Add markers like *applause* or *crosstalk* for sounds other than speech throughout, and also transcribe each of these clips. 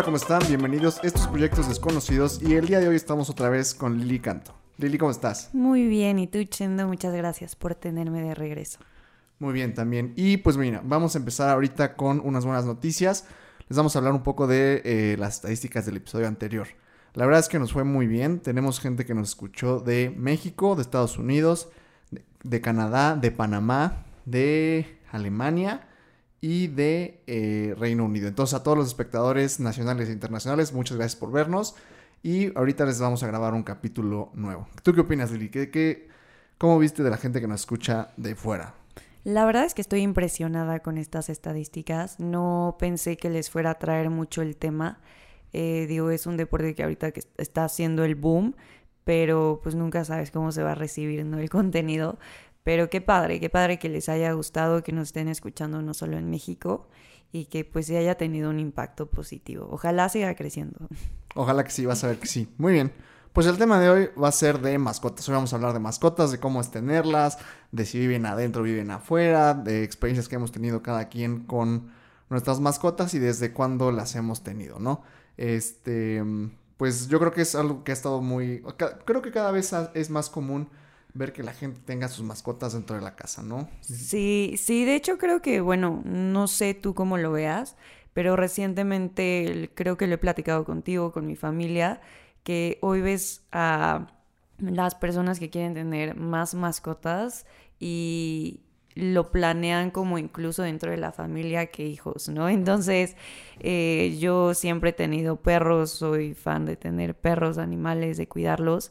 Hola, ¿cómo están? Bienvenidos a estos proyectos desconocidos y el día de hoy estamos otra vez con Lili Canto. Lili, ¿cómo estás? Muy bien, y tú, Chendo, muchas gracias por tenerme de regreso. Muy bien, también. Y pues mira, vamos a empezar ahorita con unas buenas noticias. Les vamos a hablar un poco de eh, las estadísticas del episodio anterior. La verdad es que nos fue muy bien. Tenemos gente que nos escuchó de México, de Estados Unidos, de, de Canadá, de Panamá, de Alemania y de eh, Reino Unido. Entonces a todos los espectadores nacionales e internacionales, muchas gracias por vernos. Y ahorita les vamos a grabar un capítulo nuevo. ¿Tú qué opinas, Lili? ¿Qué, qué, cómo viste de la gente que nos escucha de fuera? La verdad es que estoy impresionada con estas estadísticas. No pensé que les fuera a traer mucho el tema. Eh, digo, es un deporte que ahorita que está haciendo el boom, pero pues nunca sabes cómo se va a recibir ¿no? el contenido. Pero qué padre, qué padre que les haya gustado, que nos estén escuchando no solo en México y que pues haya tenido un impacto positivo. Ojalá siga creciendo. Ojalá que sí, vas a ver que sí. Muy bien. Pues el tema de hoy va a ser de mascotas. Hoy vamos a hablar de mascotas, de cómo es tenerlas, de si viven adentro, viven afuera, de experiencias que hemos tenido cada quien con nuestras mascotas y desde cuándo las hemos tenido, ¿no? Este, pues yo creo que es algo que ha estado muy, creo que cada vez es más común ver que la gente tenga sus mascotas dentro de la casa, ¿no? Sí, sí, de hecho creo que, bueno, no sé tú cómo lo veas, pero recientemente creo que lo he platicado contigo, con mi familia, que hoy ves a las personas que quieren tener más mascotas y lo planean como incluso dentro de la familia que hijos, ¿no? Entonces, eh, yo siempre he tenido perros, soy fan de tener perros, animales, de cuidarlos.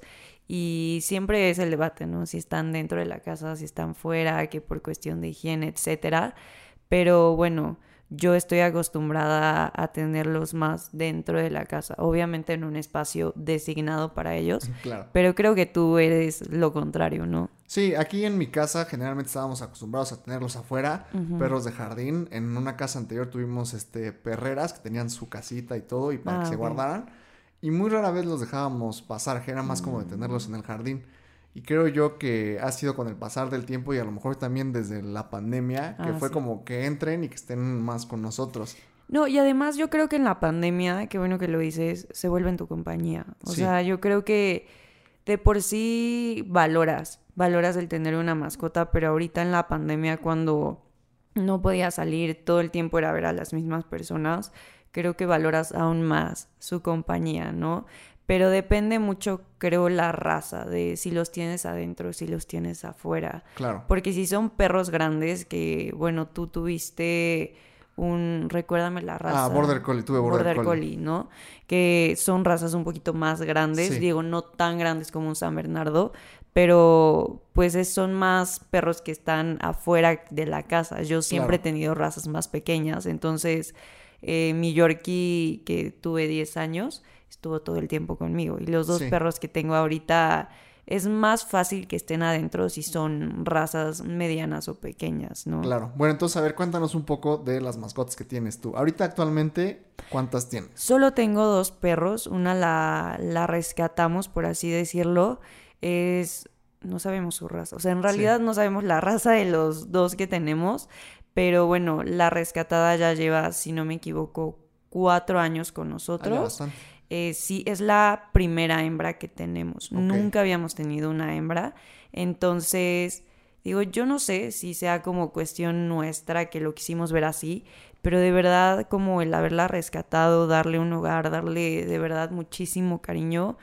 Y siempre es el debate, ¿no? Si están dentro de la casa, si están fuera, que por cuestión de higiene, etcétera. Pero bueno, yo estoy acostumbrada a tenerlos más dentro de la casa, obviamente en un espacio designado para ellos, *laughs* claro. pero creo que tú eres lo contrario, ¿no? Sí, aquí en mi casa generalmente estábamos acostumbrados a tenerlos afuera, perros de jardín. En una casa anterior tuvimos este perreras que tenían su casita y todo y para que ah, se guardaran. Y muy rara vez los dejábamos pasar, era más como de tenerlos en el jardín. Y creo yo que ha sido con el pasar del tiempo y a lo mejor también desde la pandemia, que ah, fue como que entren y que estén más con nosotros. No, y además yo creo que en la pandemia, qué bueno que lo dices, se vuelve en tu compañía. O sea, yo creo que de por sí valoras, valoras el tener una mascota, pero ahorita en la pandemia cuando no podía salir, todo el tiempo era ver a las mismas personas, creo que valoras aún más su compañía, ¿no? pero depende mucho, creo, la raza, de si los tienes adentro, si los tienes afuera. Claro. Porque si son perros grandes, que, bueno, tú tuviste un, recuérdame la raza. Ah, Border Collie, tuve Border, Border Collie. ¿no? Que son razas un poquito más grandes, digo, no tan grandes como un San Bernardo, pero pues son más perros que están afuera de la casa. Yo siempre he tenido razas más pequeñas, entonces eh, mi Yorkie, que tuve 10 años, estuvo todo el tiempo conmigo. Y los dos perros que tengo ahorita es más fácil que estén adentro si son razas medianas o pequeñas, ¿no? Claro. Bueno, entonces, a ver, cuéntanos un poco de las mascotas que tienes tú. Ahorita, actualmente, ¿cuántas tienes? Solo tengo dos perros. Una la, la rescatamos, por así decirlo. Es... No sabemos su raza. O sea, en realidad no sabemos la raza de los dos que tenemos. Pero bueno, la rescatada ya lleva, si no me equivoco, cuatro años con nosotros. Ah, eh, sí, es la primera hembra que tenemos. Nunca habíamos tenido una hembra. Entonces, digo, yo no sé si sea como cuestión nuestra que lo quisimos ver así, pero de verdad como el haberla rescatado, darle un hogar, darle de verdad muchísimo cariño,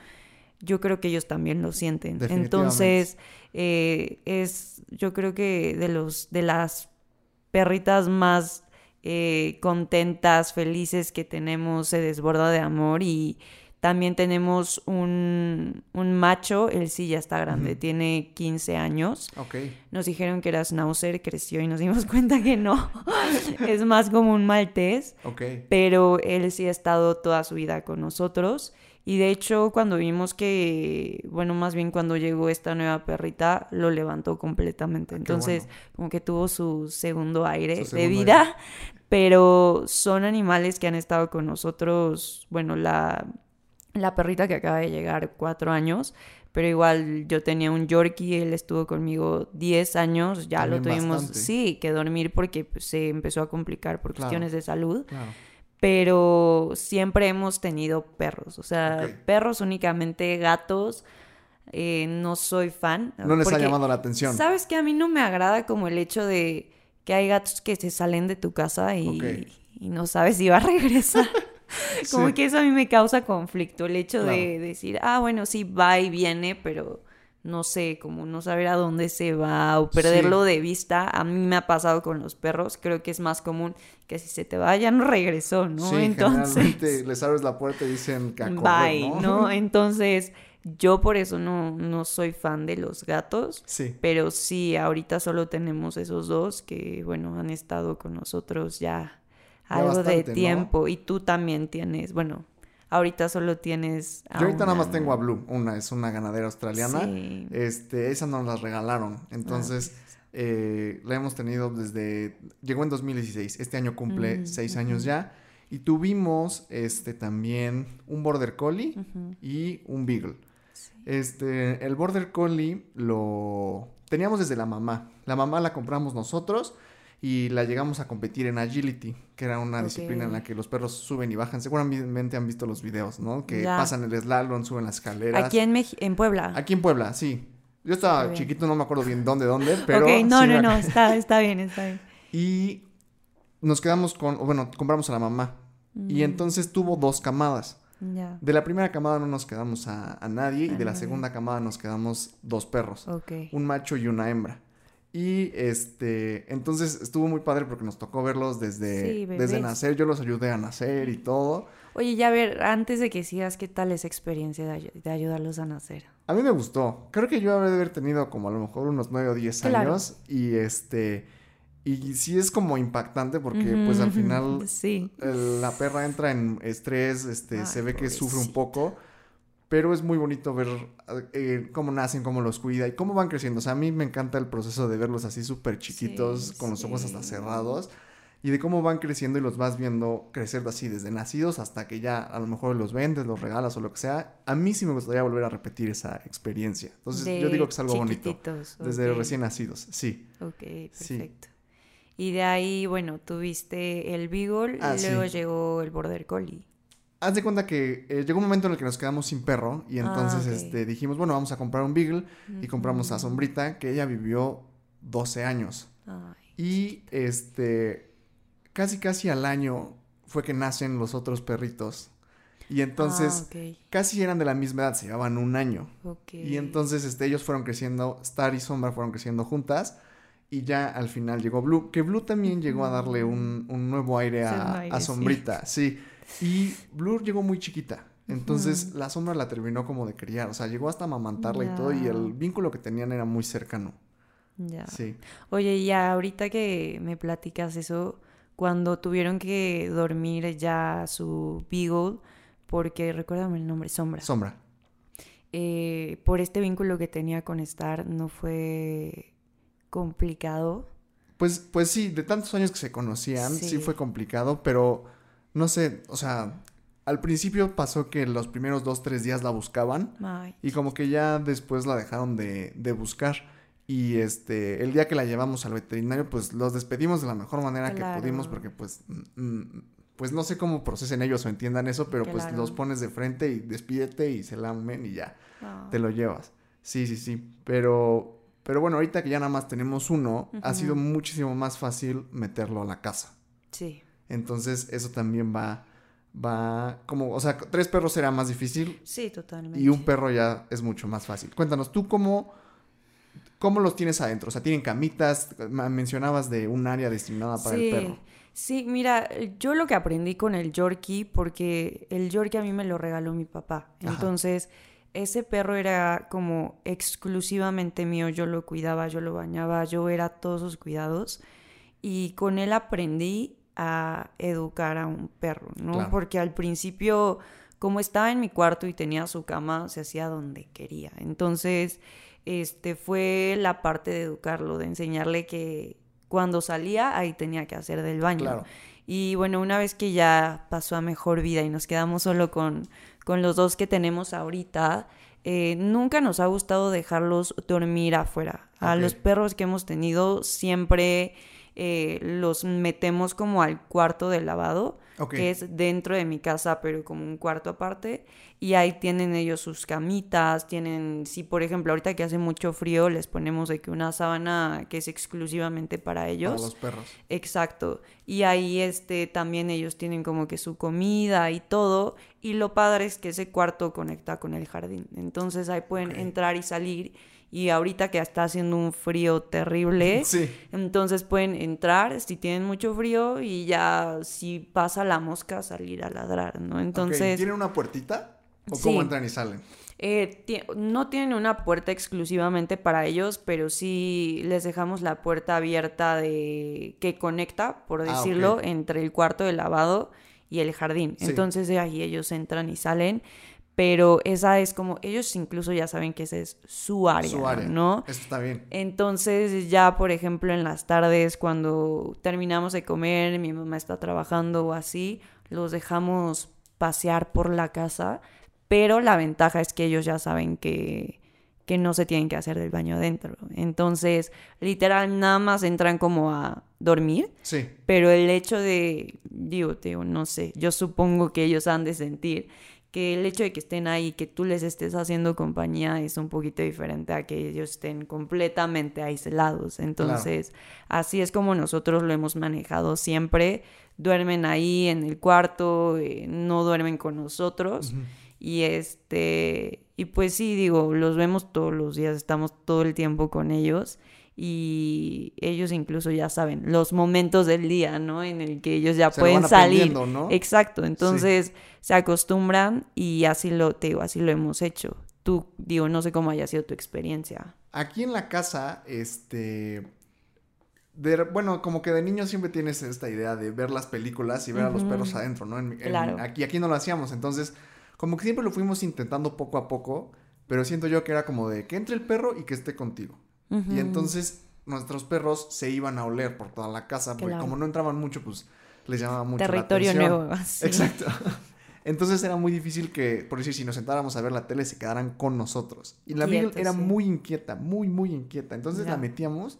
yo creo que ellos también lo sienten. Entonces, eh, es, yo creo que de los, de las perritas más eh, contentas, felices que tenemos, se desborda de amor y también tenemos un, un macho, él sí ya está grande, tiene 15 años. Nos dijeron que era schnauzer, creció y nos dimos *laughs* cuenta que no, es más como un maltés. Pero él sí ha estado toda su vida con nosotros y de hecho, cuando vimos que, bueno, más bien cuando llegó esta nueva perrita, lo levantó completamente. Ah, Entonces, como que tuvo su segundo aire de vida, *laughs* pero son animales que han estado con nosotros, bueno, la, la perrita que acaba de llegar, cuatro años, pero igual yo tenía un Yorkie, él estuvo conmigo 10 años, ya lo tuvimos, sí, que dormir porque pues, se empezó a complicar por cuestiones de salud. Pero siempre hemos tenido perros, o sea, perros únicamente, gatos. Eh, no soy fan. No les ha llamado la atención. Sabes que a mí no me agrada como el hecho de que hay gatos que se salen de tu casa y, no sabes si va a regresar. *laughs* como que eso a mí me causa conflicto, el hecho de decir, ah, bueno, sí, va y viene, pero no sé, como no saber a dónde se va o perderlo de vista. A mí me ha pasado con los perros, creo que es más común que si se te va ya no regresó, ¿no? Sí, Entonces les abres la puerta y dicen que Bye, ¿no? *laughs* Entonces, yo por eso no, no soy fan de los gatos. Sí. Pero sí, ahorita solo tenemos esos dos que, bueno, han estado con nosotros ya, algo de tiempo. Y tú también tienes, bueno, Ahorita solo tienes. Yo ahorita nada más tengo a Blue, una es una ganadera australiana. Este, esa nos la regalaron. Entonces, eh, la hemos tenido desde. Llegó en 2016. Este año cumple mm, seis años ya. Y tuvimos este también un Border Collie y un Beagle. Este, el Border Collie lo teníamos desde la mamá. La mamá la compramos nosotros y la llegamos a competir en agility, que era una disciplina en la que los perros suben y bajan. Seguramente han visto los videos, ¿no? Que pasan el slalom, suben las escaleras. Aquí en, en Puebla. Aquí en Puebla, sí. Yo estaba chiquito, no me acuerdo bien dónde, dónde, pero... Ok, no, no, no, está, está bien, está bien. Y nos quedamos con, bueno, compramos a la mamá. Y mm. entonces tuvo dos camadas. De la primera camada no nos quedamos a, nadie y de la segunda camada nos quedamos dos perros. Un macho y una hembra. Y este, entonces estuvo muy padre porque nos tocó verlos desde, desde nacer. Yo los ayudé a nacer y todo. Oye, ya a ver, antes de que sigas, ¿qué tal esa experiencia de, ayudarlos a nacer? A mí me gustó. Creo que yo habré de haber tenido como a lo mejor unos 9 o 10 años. Y este, y sí es como impactante porque pues al final *laughs* sí. la perra entra en estrés, este, se ve que sufre un poco. Pero es muy bonito ver eh, cómo nacen, cómo los cuida y cómo van creciendo. O sea, a mí me encanta el proceso de verlos así súper chiquitos, con los ojos hasta cerrados. Y de cómo van creciendo y los vas viendo crecer así desde nacidos hasta que ya a lo mejor los vendes, los regalas o lo que sea. A mí sí me gustaría volver a repetir esa experiencia. Entonces yo digo que es algo bonito. Desde recién nacidos, sí. Ok, perfecto. Y de ahí, bueno, tuviste el Beagle ah, y luego llegó el Border Collie. Haz de cuenta que eh, llegó un momento en el que nos quedamos sin perro y ah, entonces este, dijimos, bueno, vamos a comprar un Beagle y compramos a Sombrita, que ella vivió 12 años. Y este, casi casi al año fue que nacen los otros perritos. Y entonces ah, casi eran de la misma edad, se llevaban un año. Y entonces este, ellos fueron creciendo, Star y Sombra fueron creciendo juntas. Y ya al final llegó Blue, que Blue también llegó a darle un, nuevo aire a, Sombrita, sí. Y Blur llegó muy chiquita. Entonces la sombra la terminó como de criar. O sea, llegó hasta amamantarla y todo. Y el vínculo que tenían era muy cercano. Ya. Sí. Oye, y ahorita que me platicas eso, cuando tuvieron que dormir ya su Beagle, porque recuérdame el nombre, Sombra. Sombra. Eh, por este vínculo que tenía con Star, ¿no fue complicado? Pues, pues sí, de tantos años que se conocían, sí fue complicado, pero no sé, o sea, al principio pasó que los primeros dos, tres días la buscaban y como que ya después la dejaron de, de, buscar. Y este, el día que la llevamos al veterinario, pues los despedimos de la mejor manera que pudimos porque pues, mm, mm, pues no sé cómo procesen ellos o entiendan eso, pero pues los pones de frente y despídete y se lamen y ya, ah. te lo llevas. Sí, sí, sí, pero, pero bueno, ahorita que ya nada más tenemos uno, ha sido muchísimo más fácil meterlo a la casa. Sí. Entonces, eso también va, va, como, o sea, tres perros será más difícil. Sí, totalmente. Y un perro ya es mucho más fácil. Cuéntanos, ¿tú cómo, cómo los tienes adentro? O sea, ¿tienen camitas? Mencionabas de un área destinada para el perro. Sí, mira, yo lo que aprendí con el Yorkie, porque el Yorkie a mí me lo regaló mi papá. Entonces, ese perro era como exclusivamente mío. Yo lo cuidaba, yo lo bañaba, yo era todos sus cuidados. Y con él aprendí a educar a un perro, ¿no? Porque al principio, como estaba en mi cuarto y tenía su cama, se hacía donde quería. Entonces, este fue la parte de educarlo, de enseñarle que cuando salía ahí tenía que hacer del baño. Y bueno, una vez que ya pasó a mejor vida y nos quedamos solo con, con los dos que tenemos ahorita, eh, nunca nos ha gustado dejarlos dormir afuera. A los perros que hemos tenido siempre eh, los metemos como al cuarto de lavado, que es dentro de mi casa, pero como un cuarto aparte. Y ahí tienen ellos sus camitas, tienen, si por ejemplo ahorita que hace mucho frío, les ponemos de que una sábana que es exclusivamente para ellos. Para los perros. Exacto. Y ahí este también ellos tienen como que su comida y todo. Y lo padre es que ese cuarto conecta con el jardín. Entonces ahí pueden Ok. entrar y salir. Y ahorita que está haciendo un frío terrible, *laughs* Sí. entonces pueden entrar si tienen mucho frío y ya si pasa la mosca salir a ladrar, ¿no? Entonces, ¿Tienen una puertita? ¿O Sí. cómo entran y salen? eh, ti- no tienen una puerta exclusivamente para ellos, pero sí les dejamos la puerta abierta de que conecta, por Ah, decirlo, entre el cuarto de lavado y el jardín. Sí. Entonces de ahí ellos entran y salen, pero esa es como ellos incluso ya saben que ese es su área, Su área. ¿no? Esto está bien. Entonces ya, por ejemplo, en las tardes cuando terminamos de comer, mi mamá está trabajando o así, los dejamos pasear por la casa, pero la ventaja es que ellos ya saben que, que no se tienen que hacer del baño adentro. Entonces, literal, nada más entran como a dormir, Sí. pero el hecho de, digo, digo, no sé, yo supongo que ellos han de sentir que el hecho de que estén ahí, que tú les estés haciendo compañía es un poquito diferente a que ellos estén completamente aislados. Entonces, así es como nosotros lo hemos manejado siempre. Duermen ahí en el cuarto, eh, no duermen con nosotros. Y este, y pues sí, digo, los vemos todos los días, estamos todo el tiempo con ellos y ellos incluso ya saben los momentos del día, ¿no? En el que ellos ya Se lo pueden van salir. ¿no? Exacto, entonces se acostumbran y así lo, te digo, así lo hemos hecho. Tú, digo, no sé cómo haya sido tu experiencia. Aquí en la casa, este. de- bueno, como que de niño siempre tienes esta idea de ver las películas y ver a los perros adentro, ¿no? En- en- Claro. aquí, aquí no lo hacíamos, entonces, como que siempre lo fuimos intentando poco a poco, pero siento yo que era como de que entre el perro y que esté contigo. Y entonces nuestros perros se iban a oler por toda la casa, porque Claro. como no entraban mucho, pues les llamaba mucho Territorio la atención. nuevo. *laughs* Exacto. *laughs* Entonces era muy difícil que, por decir, si nos sentáramos a ver la tele, se quedaran con nosotros. Y la Beagle era sí. muy inquieta, muy, muy inquieta. Entonces la metíamos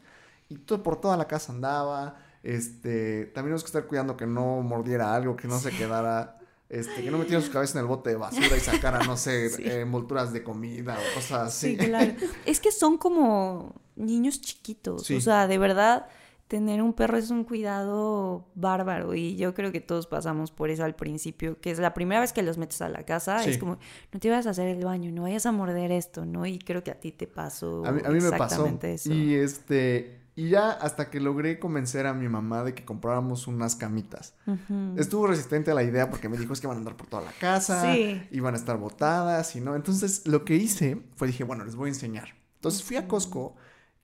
y todo, por toda la casa andaba. Este, también tenemos que estar cuidando que no mordiera algo, que no se quedara, este, que no metiera su cabeza en el bote de basura y sacara, no sé, *laughs* Sí. eh, envolturas de comida o cosas así. Sí, claro. *laughs* Es que son como niños chiquitos. Sí. O sea, de verdad, tener un perro es un cuidado bárbaro. Y yo creo que todos pasamos por eso al principio, que es la primera vez que los metes a la casa. Sí. Es como, no te vayas a hacer el baño, no vayas a morder esto, ¿no? Y creo que a ti te pasó A mí, a mí me pasó. exactamente eso. Y este, y ya hasta que logré convencer a mi mamá de que compráramos unas camitas. Estuvo resistente a la idea porque me dijo es que van a andar por toda la casa, Sí. iban a estar botadas y no. Entonces lo que hice fue dije, bueno, les voy a enseñar. Entonces fui a Costco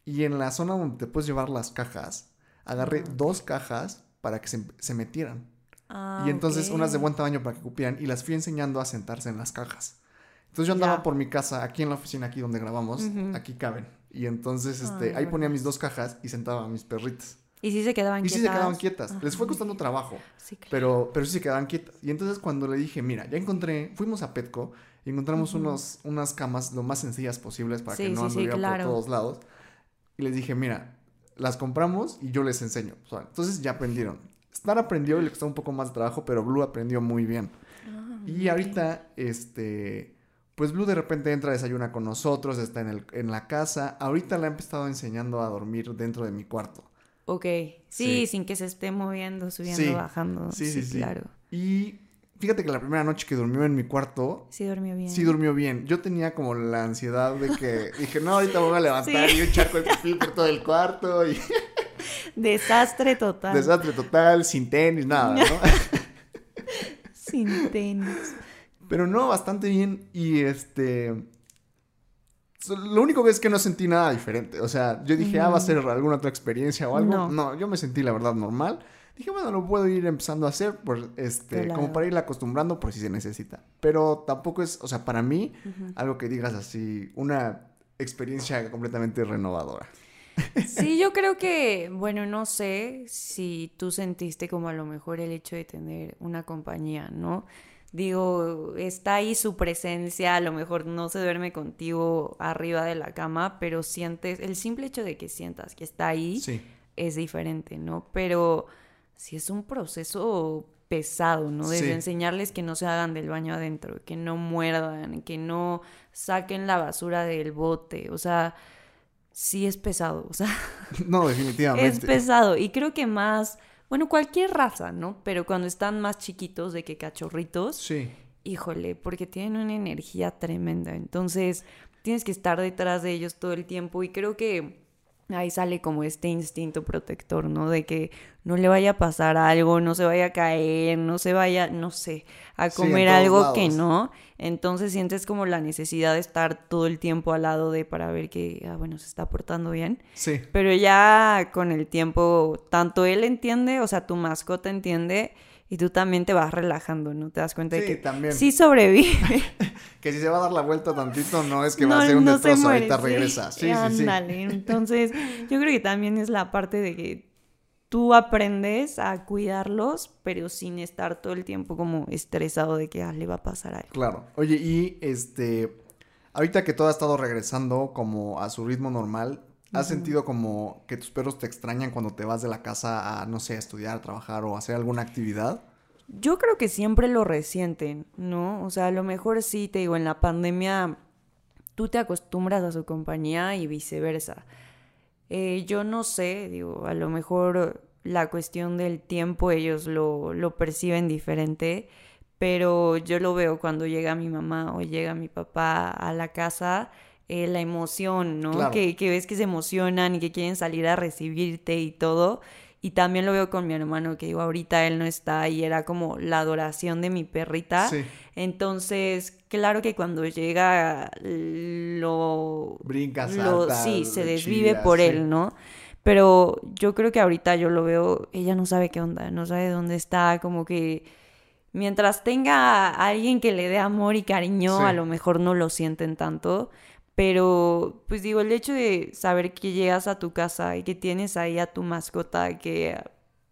y en la zona donde te puedes llevar las cajas, agarré dos cajas para que se, se metieran. Ah, y entonces unas de buen tamaño para que cupieran y las fui enseñando a sentarse en las cajas. Entonces yo andaba por mi casa, aquí en la oficina, aquí donde grabamos, aquí caben. Y entonces este, Ay, ahí ponía mis dos cajas y sentaba a mis perritas. Y sí se quedaban Y sí quietas. se quedaban quietas. Les fue costando trabajo. Sí, claro. Pero, pero sí se quedaban quietas. Y entonces cuando le dije, mira, ya encontré, fuimos a Petco y encontramos unos, unas camas lo más sencillas posibles para que Sí, no sí, sí, anduvieran claro. por todos lados. Y les dije, mira, las compramos y yo les enseño. O sea, entonces ya aprendieron. Star aprendió y le costó un poco más de trabajo, pero Blue aprendió muy bien. Ah, Y ahorita, este, pues Blue de repente entra, desayuna con nosotros, está en, el, en la casa. Ahorita la he empezado enseñando a dormir dentro de mi cuarto. Ok. Sí, Sí. sin que se esté moviendo, subiendo, Sí. bajando. Sí, sí, sí. Claro. Y fíjate que la primera noche que durmió en mi cuarto, Sí durmió bien. Sí durmió bien. Yo tenía como la ansiedad de que *laughs* dije, no, ahorita me voy a levantar y un charco de pipí por todo el cuarto y *laughs* Desastre total. desastre total, sin tenis, nada, ¿no? *laughs* Sin tenis. Pero no, bastante bien y este... Lo único que es que no sentí nada diferente. O sea, yo dije, ah, va a ser alguna otra experiencia o algo. No. No, yo me sentí la verdad normal. Dije, bueno, lo puedo ir empezando a hacer, por, este, Claro. como para ir acostumbrando por si se necesita. Pero tampoco es, o sea, para mí, algo que digas así, una experiencia completamente renovadora. Sí, *laughs* yo creo que, bueno, no sé si tú sentiste como a lo mejor el hecho de tener una compañía, ¿no? Digo, está ahí su presencia, a lo mejor no se duerme contigo arriba de la cama, pero sientes, el simple hecho de que sientas que está ahí, Sí. es diferente, ¿no? Pero si es un proceso pesado, ¿no? Desde enseñarles que no se hagan del baño adentro, que no muerdan, que no saquen la basura del bote, o sea, sí es pesado, o sea. No, *laughs* definitivamente. Es pesado y creo que más, bueno, cualquier raza, ¿no? Pero cuando están más chiquitos de que cachorritos. Sí. Híjole, porque tienen una energía tremenda, entonces tienes que estar detrás de ellos todo el tiempo y creo que ahí sale como este instinto protector, ¿no? De que no le vaya a pasar algo, no se vaya a caer, no se vaya, no sé, a comer algo que no. Entonces sientes como la necesidad de estar todo el tiempo al lado de para ver que, ah, bueno, se está portando bien. Sí. Pero ya con el tiempo, tanto él entiende, o sea, tu mascota entiende y tú también te vas relajando, ¿no? Te das cuenta de que también. sí sobrevive. *laughs* que si se va a dar la vuelta tantito, no es que va a ser un destrozo, ahorita regresa. Sí, sí, sí. Entonces, yo creo que también es la parte de que tú aprendes a cuidarlos, pero sin estar todo el tiempo como estresado de que ah, le va a pasar algo. Claro. Oye, y este, ahorita que todo ha estado regresando como a su ritmo normal, ¿Has sentido como que tus perros te extrañan cuando te vas de la casa a, no sé, a estudiar, a trabajar o hacer alguna actividad? Yo creo que siempre lo resienten, ¿no? O sea, a lo mejor sí, te digo, en la pandemia tú te acostumbras a su compañía y viceversa. Eh, yo no sé, digo, a lo mejor la cuestión del tiempo ellos lo, lo perciben diferente, pero yo lo veo cuando llega mi mamá o llega mi papá a la casa eh, la emoción, ¿no? Que, que, ves que se emocionan y que quieren salir a recibirte y todo. Y también lo veo con mi hermano, que digo, ahorita él no está y era como la adoración de mi perrita. Entonces, claro que cuando llega lo... Brinca, Sí, se desvive por él, ¿no? Pero yo creo que ahorita yo lo veo, ella no sabe qué onda, no sabe dónde está, como que mientras tenga alguien que le dé amor y cariño, a lo mejor no lo sienten tanto. Pero, pues digo, el hecho de saber que llegas a tu casa y que tienes ahí a tu mascota, que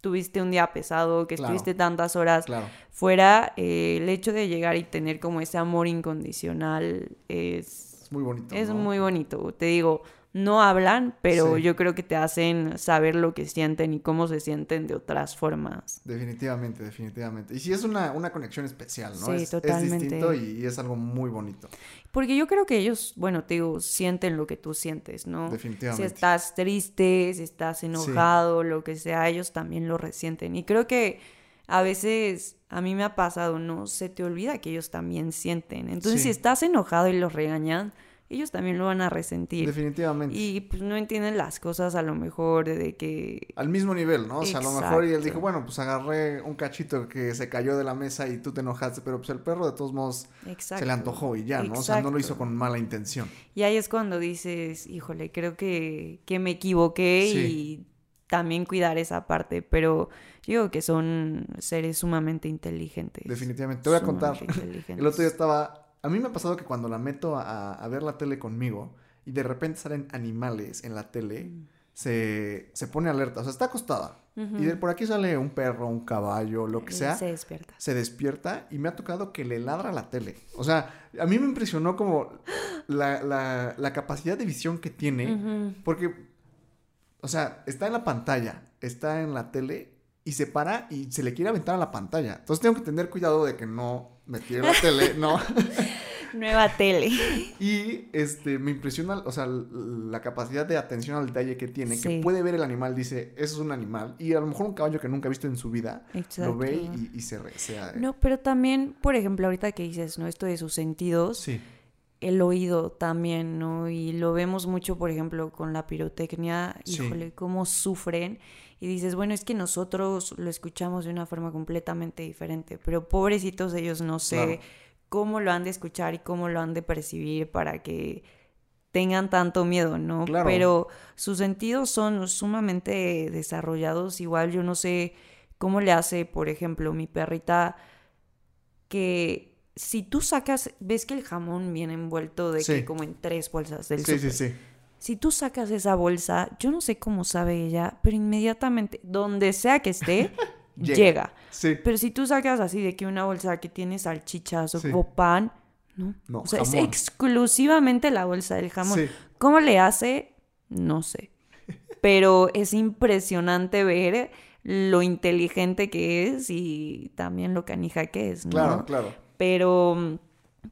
tuviste un día pesado, que estuviste tantas horas fuera, eh, el hecho de llegar y tener como ese amor incondicional es... muy bonito. Es muy bonito. Te digo, no hablan, pero yo creo que te hacen saber lo que sienten y cómo se sienten de otras formas. Definitivamente, definitivamente. Y sí es una, una conexión especial, ¿no? Sí, es, totalmente. Es distinto y, es algo muy bonito. Porque yo creo que ellos, bueno, te digo, sienten lo que tú sientes, ¿no? Definitivamente. Si estás triste, si estás enojado, lo que sea, ellos también lo resienten. Y creo que a veces a mí me ha pasado, ¿no? Se te olvida que ellos también sienten. Entonces, si estás enojado y los regañan, ellos también lo van a resentir. Definitivamente. Y pues no entienden las cosas a lo mejor de que... Al mismo nivel, ¿no? O sea, a lo mejor y él dijo, bueno, pues agarré un cachito que se cayó de la mesa y tú te enojaste, pero pues el perro de todos modos se le antojó y ya, ¿no? O sea, no lo hizo con mala intención. Y ahí es cuando dices, híjole, creo que, que me equivoqué y también cuidar esa parte, pero yo digo que son seres sumamente inteligentes. Definitivamente. Te voy a contar. *laughs* El otro día estaba a mí me ha pasado que cuando la meto a, ver la tele conmigo y de repente salen animales en la tele, mm. se, se, pone alerta. O sea, está acostada. Y de por aquí sale un perro, un caballo, lo que sea. Se despierta. Se despierta y me ha tocado que le ladra la tele. O sea, a mí me impresionó como la, la, la capacidad de visión que tiene. Porque, o sea, está en la pantalla, está en la tele y se para y se le quiere aventar a la pantalla. Entonces tengo que tener cuidado de que no me tire la tele, no. *laughs* Nueva tele. Y este me impresiona, o sea, la capacidad de atención al detalle que tiene, que puede ver el animal, dice, eso es un animal. Y a lo mejor un caballo que nunca ha visto en su vida, lo ve y, se, No, pero también, por ejemplo, ahorita que dices, ¿no? Esto de sus sentidos. Sí el oído también, ¿no? Y lo vemos mucho, por ejemplo, con la pirotecnia, híjole, cómo sufren y dices, bueno, es que nosotros lo escuchamos de una forma completamente diferente, pero pobrecitos ellos no sé cómo lo han de escuchar y cómo lo han de percibir para que tengan tanto miedo, ¿no? Pero sus sentidos son sumamente desarrollados, igual yo no sé cómo le hace, por ejemplo, mi perrita que si tú sacas, ves que el jamón viene envuelto de que como en tres bolsas del sí, sí, sí. Si tú sacas esa bolsa, yo no sé cómo sabe ella, pero inmediatamente, donde sea que esté, *laughs* llega. Pero si tú sacas así de que una bolsa que tiene salchichas o pan, no. no o sea, es exclusivamente la bolsa del jamón. ¿Cómo le hace? No sé. *laughs* pero es impresionante ver lo inteligente que es y también lo canija que es, ¿no? Claro, claro. Pero,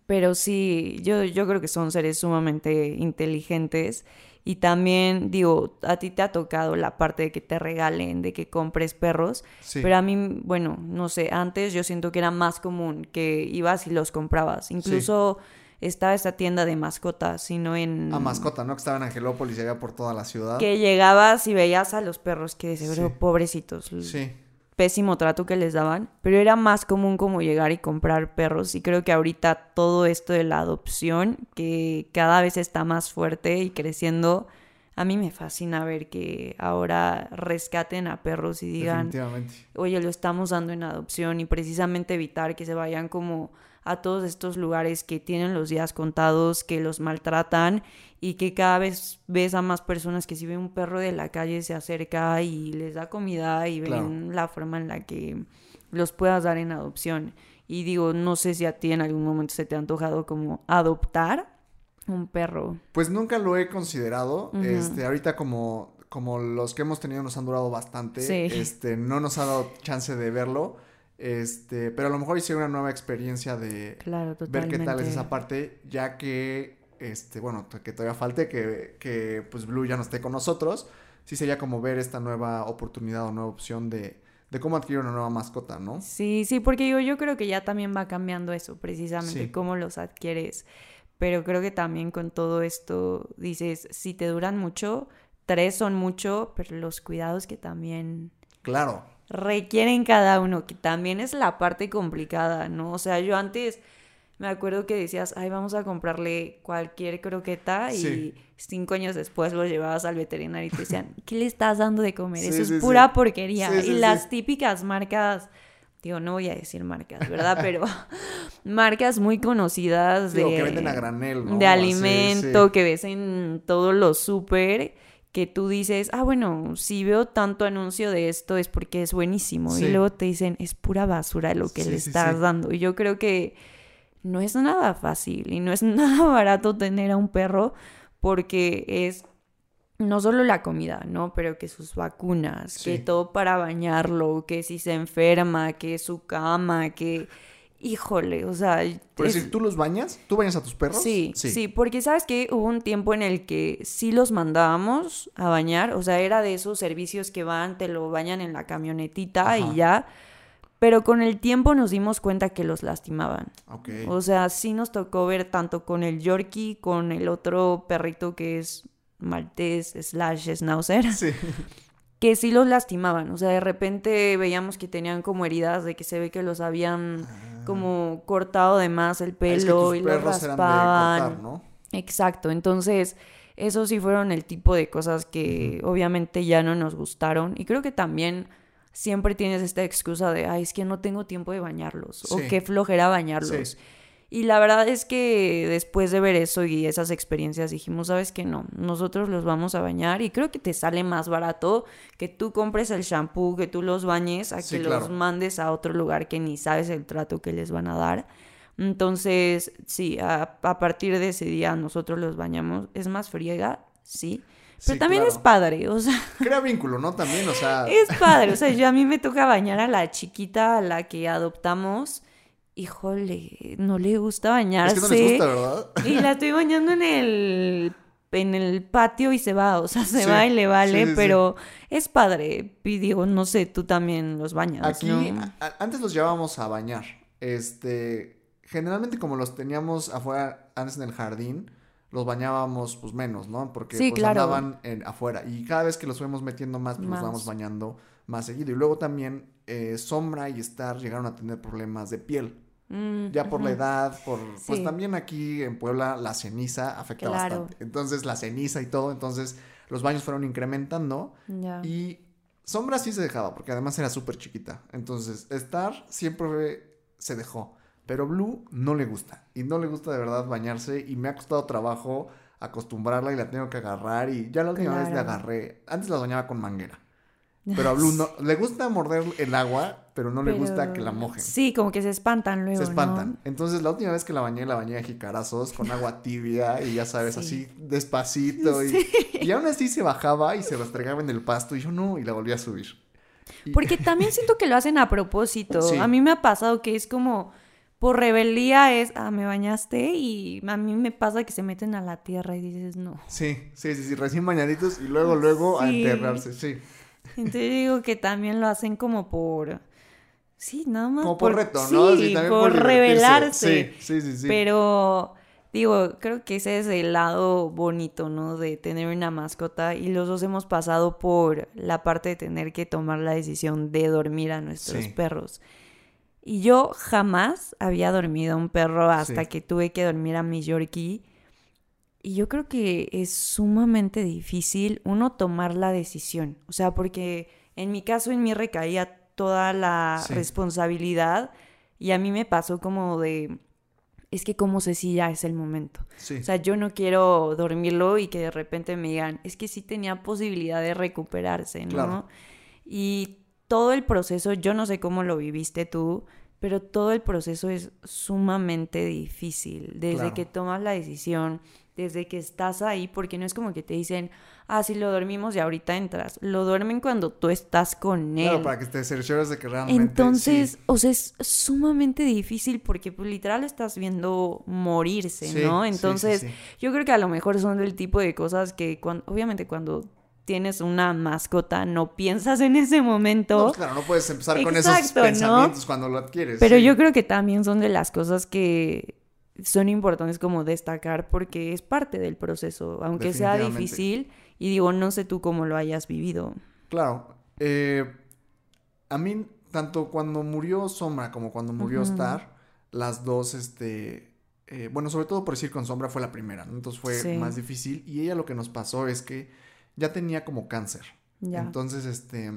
pero sí, yo, yo creo que son seres sumamente inteligentes. Y también, digo, a ti te ha tocado la parte de que te regalen, de que compres perros. Sí. Pero a mí, bueno, no sé, antes yo siento que era más común que ibas y los comprabas. Incluso estaba esta tienda de mascotas, sino en... A mascota, ¿no? Que estaba en Angelópolis y había por toda la ciudad. Que llegabas y veías a los perros que de seguro, Sí. pobrecitos, Sí. Pésimo trato que les daban, pero era más común como llegar y comprar perros y creo que ahorita todo esto de la adopción, que cada vez está más fuerte y creciendo, a mí me fascina ver que ahora rescaten a perros y digan, oye, lo estamos dando en adopción y precisamente evitar que se vayan como a todos estos lugares que tienen los días contados, que los maltratan y que cada vez ves a más personas que si ven un perro de la calle se acerca y les da comida y ven Claro. la forma en la que los puedas dar en adopción. Y digo, no sé si a ti en algún momento se te ha antojado como adoptar un perro. Pues nunca lo he considerado. Este, ahorita como, como los que hemos tenido nos han durado bastante. Sí. Este, no nos ha dado chance de verlo. Este, pero a lo mejor hice una nueva experiencia de Claro, ver qué tal es esa parte, ya que, este, bueno, que todavía falte, que, que pues Blue ya no esté con nosotros. Sí sería como ver esta nueva oportunidad o nueva opción de, de cómo adquirir una nueva mascota, ¿no? Sí, sí, porque digo, yo creo que ya también va cambiando eso, precisamente, Sí. cómo los adquieres. Pero creo que también con todo esto dices, si te duran mucho, tres son mucho, pero los cuidados que también Claro. Requieren cada uno, que también es la parte complicada, ¿no? O sea, yo antes me acuerdo que decías, ay, vamos a comprarle cualquier croqueta Sí. y cinco años después lo llevabas al veterinario y te decían, *laughs* ¿qué le estás dando de comer? Sí, Eso sí, es pura porquería. Y las típicas marcas, digo, no voy a decir marcas, ¿verdad? *laughs* Pero marcas muy conocidas Digo, de, que venden a granel, ¿no? de alimento que ves en todos los súper que tú dices, ah, bueno, si veo tanto anuncio de esto es porque es buenísimo. Sí. Y luego te dicen, es pura basura lo que Sí, le estás sí. dando. Y yo creo que no es nada fácil y no es *laughs* nada barato tener a un perro porque es no solo la comida, ¿no? Pero que sus vacunas, que todo para bañarlo, que si se enferma, que su cama, que... Híjole, o sea... Por es- decir, ¿tú los bañas? ¿Tú bañas a tus perros? Sí, sí, porque sabes que hubo un tiempo en el que sí los mandábamos a bañar, o sea, era de esos servicios que van, te lo bañan en la camionetita Ajá. y ya, pero con el tiempo nos dimos cuenta que los lastimaban. Ok. O sea, sí nos tocó ver tanto con el Yorkie, con el otro perrito que es maltés slash schnauzer, Sí. *laughs* que sí los lastimaban. O sea, de repente veíamos que tenían como heridas de que se ve que los habían como cortado de más el Ah, Es que pelo tus y los perros eran de raspaban. cortar, ¿no? Exacto, entonces esos sí fueron el tipo de cosas que obviamente ya no nos gustaron y creo que también siempre tienes esta excusa de, ay, es que no tengo tiempo de bañarlos o qué flojera bañarlos. Sí. Y la verdad es que después de ver eso y esas experiencias dijimos, sabes que no, nosotros los vamos a bañar y creo que te sale más barato que tú compres el shampoo, que tú los bañes, a Sí, que claro. los mandes a otro lugar que ni sabes el trato que les van a dar. Entonces, sí, a, a partir de ese día nosotros los bañamos. Es más friega, sí. Pero Sí, también es padre, o sea, *laughs* Crea vínculo, ¿no? También, o sea. es padre. O sea, yo a mí me *laughs* toca bañar a la chiquita a la que adoptamos. Híjole, no le gusta bañarse. Es que no les gusta, ¿verdad? Y la estoy bañando en el en el patio y se va, o sea, se Sí, va y le vale, sí, sí, sí. pero es padre. Y digo, no sé, tú también los bañas, Aquí, antes los llevábamos a bañar. Este, generalmente como los teníamos afuera, antes en el jardín, los bañábamos pues menos, ¿no? Porque pues claro. andaban en- afuera. Y cada vez que los fuimos metiendo más, pues Más. los vamos bañando más seguido. Y luego también eh, Sombra y Star llegaron a tener problemas de piel. Mm, Ya por la edad, por pues también aquí en Puebla la ceniza afecta Claro. bastante. Entonces la ceniza y todo, entonces los baños fueron incrementando. Y Sombra sí se dejaba, porque además era súper chiquita. Entonces, Star siempre se dejó. Pero Blue no le gusta. Y no le gusta de verdad bañarse. Y me ha costado trabajo acostumbrarla y la tengo que agarrar. Y ya la última vez la Claro. agarré. Antes la bañaba con manguera. *laughs* Pero a Blue no, le gusta morder el agua, pero no le gusta que la mojen. Sí, como que se espantan luego. Se espantan. Entonces, la última vez que la bañé, la bañé a jicarazos con agua *laughs* tibia y ya sabes, así despacito. Y, y, aún así se bajaba y se restregaba en el pasto y yo no, y la volví a subir. Porque *laughs* también siento que lo hacen a propósito. A mí me ha pasado que es como por rebeldía es, ah, me bañaste y a mí me pasa que se meten a la tierra y dices, no. Sí, sí, sí, sí, recién bañaditos y luego, luego a enterrarse, sí. Entonces digo que también lo hacen como por... Sí, nada más. Como por, reto, ¿no? Sí, por, revelarse. Sí, sí, sí, sí. Pero digo, creo que ese es el lado bonito, ¿no? De tener una mascota y los dos hemos pasado por la parte de tener que tomar la decisión de dormir a nuestros perros. Y yo jamás había dormido a un perro hasta que tuve que dormir a mi Yorkie. Y yo creo que es sumamente difícil uno tomar la decisión. O sea, porque en mi caso en mí recaía toda la responsabilidad y a mí me pasó como de, es que como sé si ya es el momento. O sea, yo no quiero dormirlo y que de repente me digan, es que sí tenía posibilidad de recuperarse, ¿no? Y todo el proceso, yo no sé cómo lo viviste tú, pero todo el proceso es sumamente difícil. Desde que tomas la decisión, desde que estás ahí, porque no es como que te dicen, ah, sí, lo dormimos y ahorita entras. Lo duermen cuando tú estás con él. Claro, para que te cerciores de que realmente. Entonces, o sea, es sumamente difícil porque pues, literal estás viendo morirse, ¿no? Entonces, yo creo que a lo mejor son del tipo de cosas que, cuando, obviamente, cuando tienes una mascota, no piensas en ese momento. No, claro, no puedes empezar con esos pensamientos cuando lo adquieres. Pero yo creo que también son de las cosas que son importantes como destacar porque es parte del proceso, aunque sea difícil. Y digo, no sé tú cómo lo hayas vivido. Claro. Eh, a mí, tanto cuando murió Sombra como cuando murió Star, las dos, este... Eh, bueno, sobre todo por decir con Sombra fue la primera, entonces fue más difícil. Y ella lo que nos pasó es que ya tenía como cáncer. Entonces, este,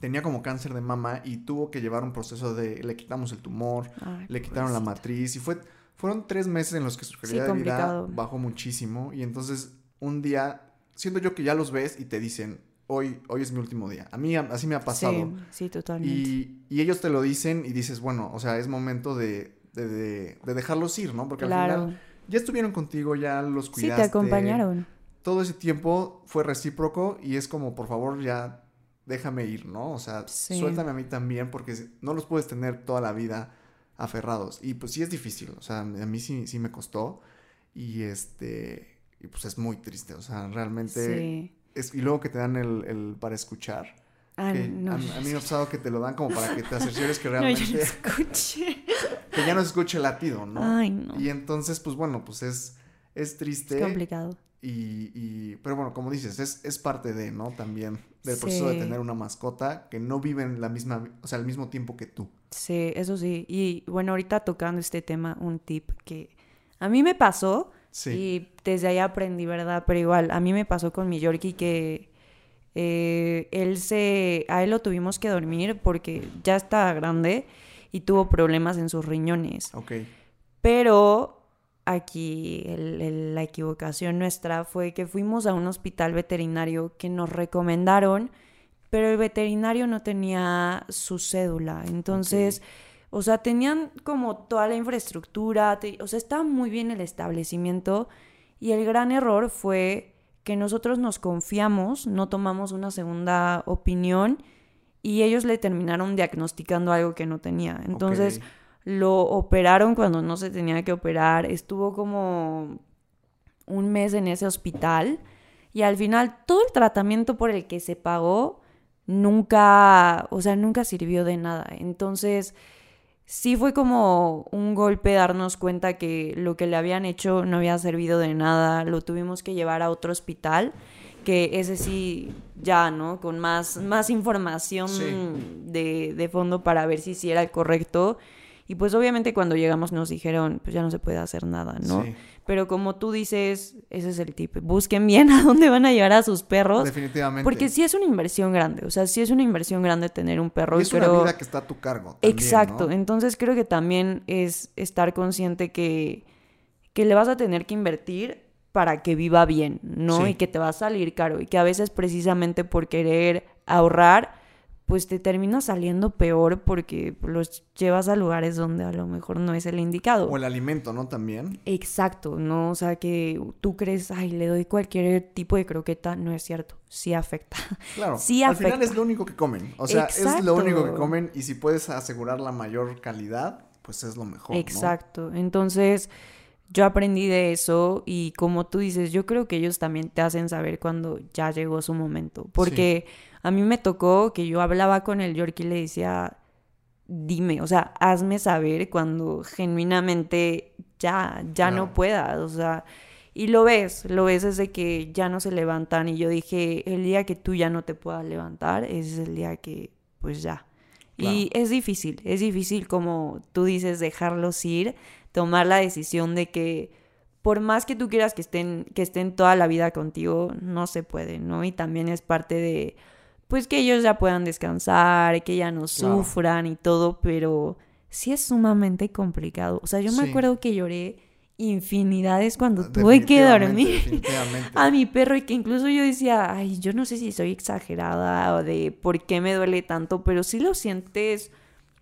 tenía como cáncer de mama y tuvo que llevar un proceso de, le quitamos el tumor, le quitaron la matriz y fue, fueron tres meses en los que su calidad de vida bajó muchísimo y entonces un día, siento yo que ya los ves y te dicen, hoy, hoy es mi último día. A mí así me ha pasado. Sí, sí, totalmente. Y, y ellos te lo dicen y dices, bueno, o sea, es momento de, de, de, dejarlos ir, ¿no? Porque al final ya estuvieron contigo, ya los cuidaste. Sí, te acompañaron todo ese tiempo fue recíproco y es como, por favor, ya déjame ir, ¿no? O sea, suéltame a mí también porque no los puedes tener toda la vida aferrados. Y pues sí es difícil, o sea, a mí sí, sí me costó y este, y pues es muy triste, o sea, realmente... Sí. Es, y luego que te dan el, para escuchar. Ah, no. a, mí me ha pasado que te lo dan como para que te asesores que realmente... *laughs* No, yo escuche. que ya no se escuche el latido, ¿no? Ay, no. Y entonces, pues bueno, pues es, es triste. Es complicado. Y, pero bueno, como dices, es, es parte de, ¿no? También del proceso de tener una mascota que no vive en la misma, o sea, al mismo tiempo que tú. Sí, eso sí. Y bueno, ahorita tocando este tema, un tip que a mí me pasó y desde ahí aprendí, ¿verdad? Pero igual, a mí me pasó con mi Yorkie que eh, él se, a él lo tuvimos que dormir porque ya está grande y tuvo problemas en sus riñones. Ok. Pero aquí la equivocación nuestra fue que fuimos a un hospital veterinario que nos recomendaron, pero el veterinario no tenía su cédula. Entonces, o sea, tenían como toda la infraestructura, o sea, estaba muy bien el establecimiento y el gran error fue que nosotros nos confiamos, no tomamos una segunda opinión y ellos le terminaron diagnosticando algo que no tenía. Entonces, lo operaron cuando no se tenía que operar, estuvo como un mes en ese hospital y al final todo el tratamiento por el que se pagó nunca, o sea, nunca sirvió de nada. Entonces, sí fue como un golpe darnos cuenta que lo que le habían hecho no había servido de nada, lo tuvimos que llevar a otro hospital que ese sí ya, ¿no? Con más, más información de, de, fondo para ver si sí era el correcto. Y pues obviamente cuando llegamos nos dijeron, pues ya no se puede hacer nada, ¿no? Pero como tú dices, ese es el tip. Busquen bien *laughs* a dónde van a llevar a sus perros. Definitivamente. Porque sí es una inversión grande. O sea, sí es una inversión grande tener un perro. Y es una vida que está a tu cargo. Exacto. Entonces creo que también es estar consciente que, que le vas a tener que invertir para que viva bien, ¿no? Y que te va a salir caro. Y que a veces precisamente por querer ahorrar, pues te termina saliendo peor porque los llevas a lugares donde a lo mejor no es el indicado. O el alimento, ¿no? También. Exacto, ¿no? O sea, que tú crees, ay, le doy cualquier tipo de croqueta, no es cierto, sí afecta. *laughs* Claro, sí al afecta. final es lo único que comen. O sea, es lo único que comen y si puedes asegurar la mayor calidad, pues es lo mejor. Exacto, entonces yo aprendí de eso y como tú dices, yo creo que ellos también te hacen saber cuando ya llegó su momento, porque a mí me tocó que yo hablaba con el York y le decía, dime, o sea, hazme saber cuando genuinamente ya, ya no puedas, o sea, y lo ves, lo ves desde que ya no se levantan y yo dije, el día que tú ya no te puedas levantar, ese es el día que, pues ya. Y es difícil, es difícil como tú dices, dejarlos ir, tomar la decisión de que por más que tú quieras que estén, que estén toda la vida contigo, no se puede, ¿no? Y también es parte de, pues que ellos ya puedan descansar, que ya no sufran y todo, pero sí es sumamente complicado. O sea, yo me acuerdo que lloré infinidades cuando tuve que dormir *laughs* a mi perro y que incluso yo decía, ay, yo no sé si soy exagerada o de por qué me duele tanto, pero sí lo sientes,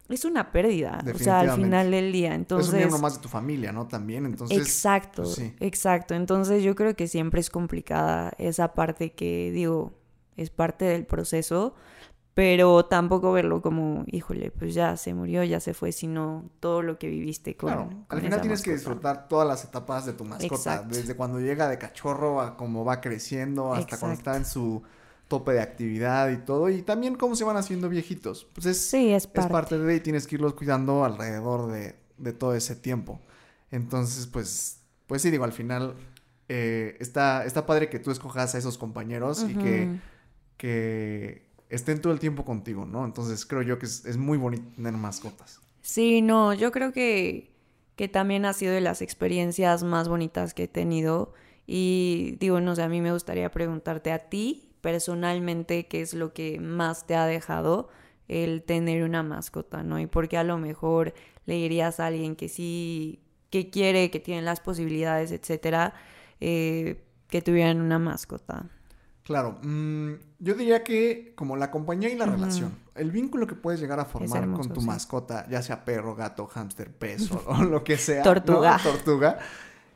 es una pérdida, o sea, al final del día. Entonces, es un miembro más de tu familia, ¿no? También, entonces. Exacto, pues exacto. Entonces yo creo que siempre es complicada esa parte que digo, es parte del proceso, pero tampoco verlo como, híjole, pues ya se murió, ya se fue, sino todo lo que viviste con. Claro, al final tienes que disfrutar todas las etapas de tu mascota, desde cuando llega de cachorro a cómo va creciendo, hasta cuando está en su tope de actividad y todo, y también cómo se van haciendo viejitos. Pues es, sí, es, parte. es parte de y tienes que irlos cuidando alrededor de, de todo ese tiempo. Entonces, pues, pues sí, digo, al final eh, está, está padre que tú escojas a esos compañeros y que, que estén todo el tiempo contigo, ¿no? Entonces creo yo que es, muy bonito tener mascotas. Sí, no, yo creo que, que también ha sido de las experiencias más bonitas que he tenido. Y digo, no sé, a mí me gustaría preguntarte a ti personalmente qué es lo que más te ha dejado el tener una mascota, ¿no? Y porque a lo mejor le dirías a alguien que sí, que quiere, que tiene las posibilidades, etcétera, eh, que tuvieran una mascota. Claro, mm, yo diría que como la compañía y la relación, el vínculo que puedes llegar a formar con tu mascota, ya sea perro, gato, hámster, pez *laughs* o, lo que sea, tortuga, *laughs* tortuga,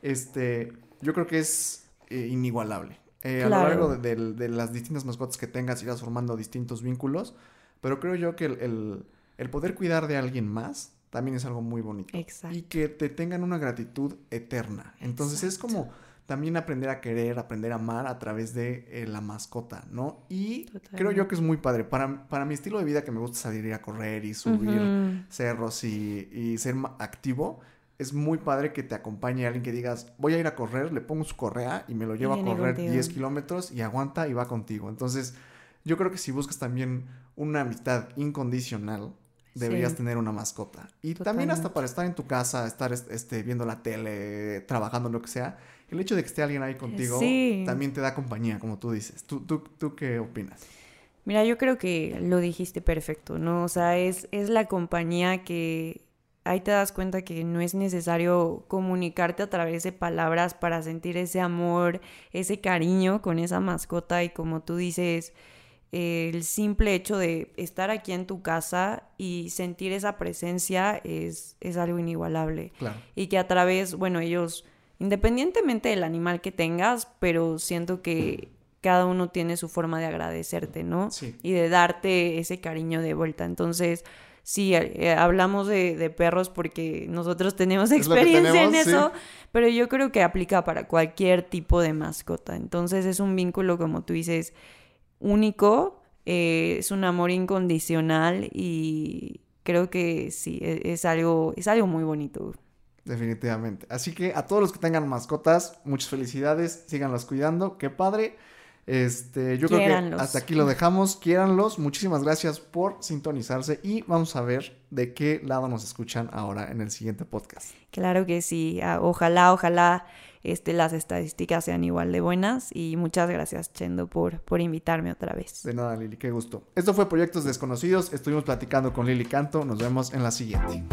este, yo creo que es eh, inigualable. Eh, a lo largo de, las distintas mascotas que tengas irás formando distintos vínculos, pero creo yo que el, poder cuidar de alguien más también es algo muy bonito. Exacto. Y que te tengan una gratitud eterna. Entonces es como también aprender a querer, aprender a amar a través de eh, la mascota, ¿no? Y creo yo que es muy padre. Para, para mi estilo de vida que me gusta salir ir a correr y subir cerros y, ser activo, es muy padre que te acompañe alguien que digas, voy a ir a correr, le pongo su correa y me lo llevo a correr 10 kilómetros y aguanta y va contigo. Entonces, yo creo que si buscas también una amistad incondicional, deberías tener una mascota. Y también hasta para estar en tu casa, estar este, viendo la tele, trabajando, lo que sea, el hecho de que esté alguien ahí contigo también te da compañía, como tú dices. ¿Tú, tú, tú qué opinas? Mira, yo creo que lo dijiste perfecto, ¿no? O sea, es, es la compañía que ahí te das cuenta que no es necesario comunicarte a través de palabras para sentir ese amor, ese cariño con esa mascota y como tú dices, el simple hecho de estar aquí en tu casa y sentir esa presencia es, es algo inigualable. Y que a través, bueno, ellos independientemente del animal que tengas, pero siento que cada uno tiene su forma de agradecerte, ¿no? Sí. Y de darte ese cariño de vuelta. Entonces, sí, eh, hablamos de, perros porque nosotros tenemos experiencia en eso, pero yo creo que aplica para cualquier tipo de mascota. Entonces, es un vínculo, como tú dices, único, eh, es un amor incondicional y creo que sí, e, es, algo, es algo muy bonito. Definitivamente. Así que a todos los que tengan mascotas, muchas felicidades, síganlos cuidando, qué padre. Este, yo creo que hasta aquí lo dejamos. Quiéranlos. Muchísimas gracias por sintonizarse y vamos a ver de qué lado nos escuchan ahora en el siguiente podcast. Claro que sí. Ah, ojalá, ojalá este, las estadísticas sean igual de buenas y muchas gracias Chendo por, por invitarme otra vez. De nada Lili, qué gusto. Esto fue Proyectos Desconocidos. Estuvimos platicando con Lili Canto. Nos vemos en la siguiente.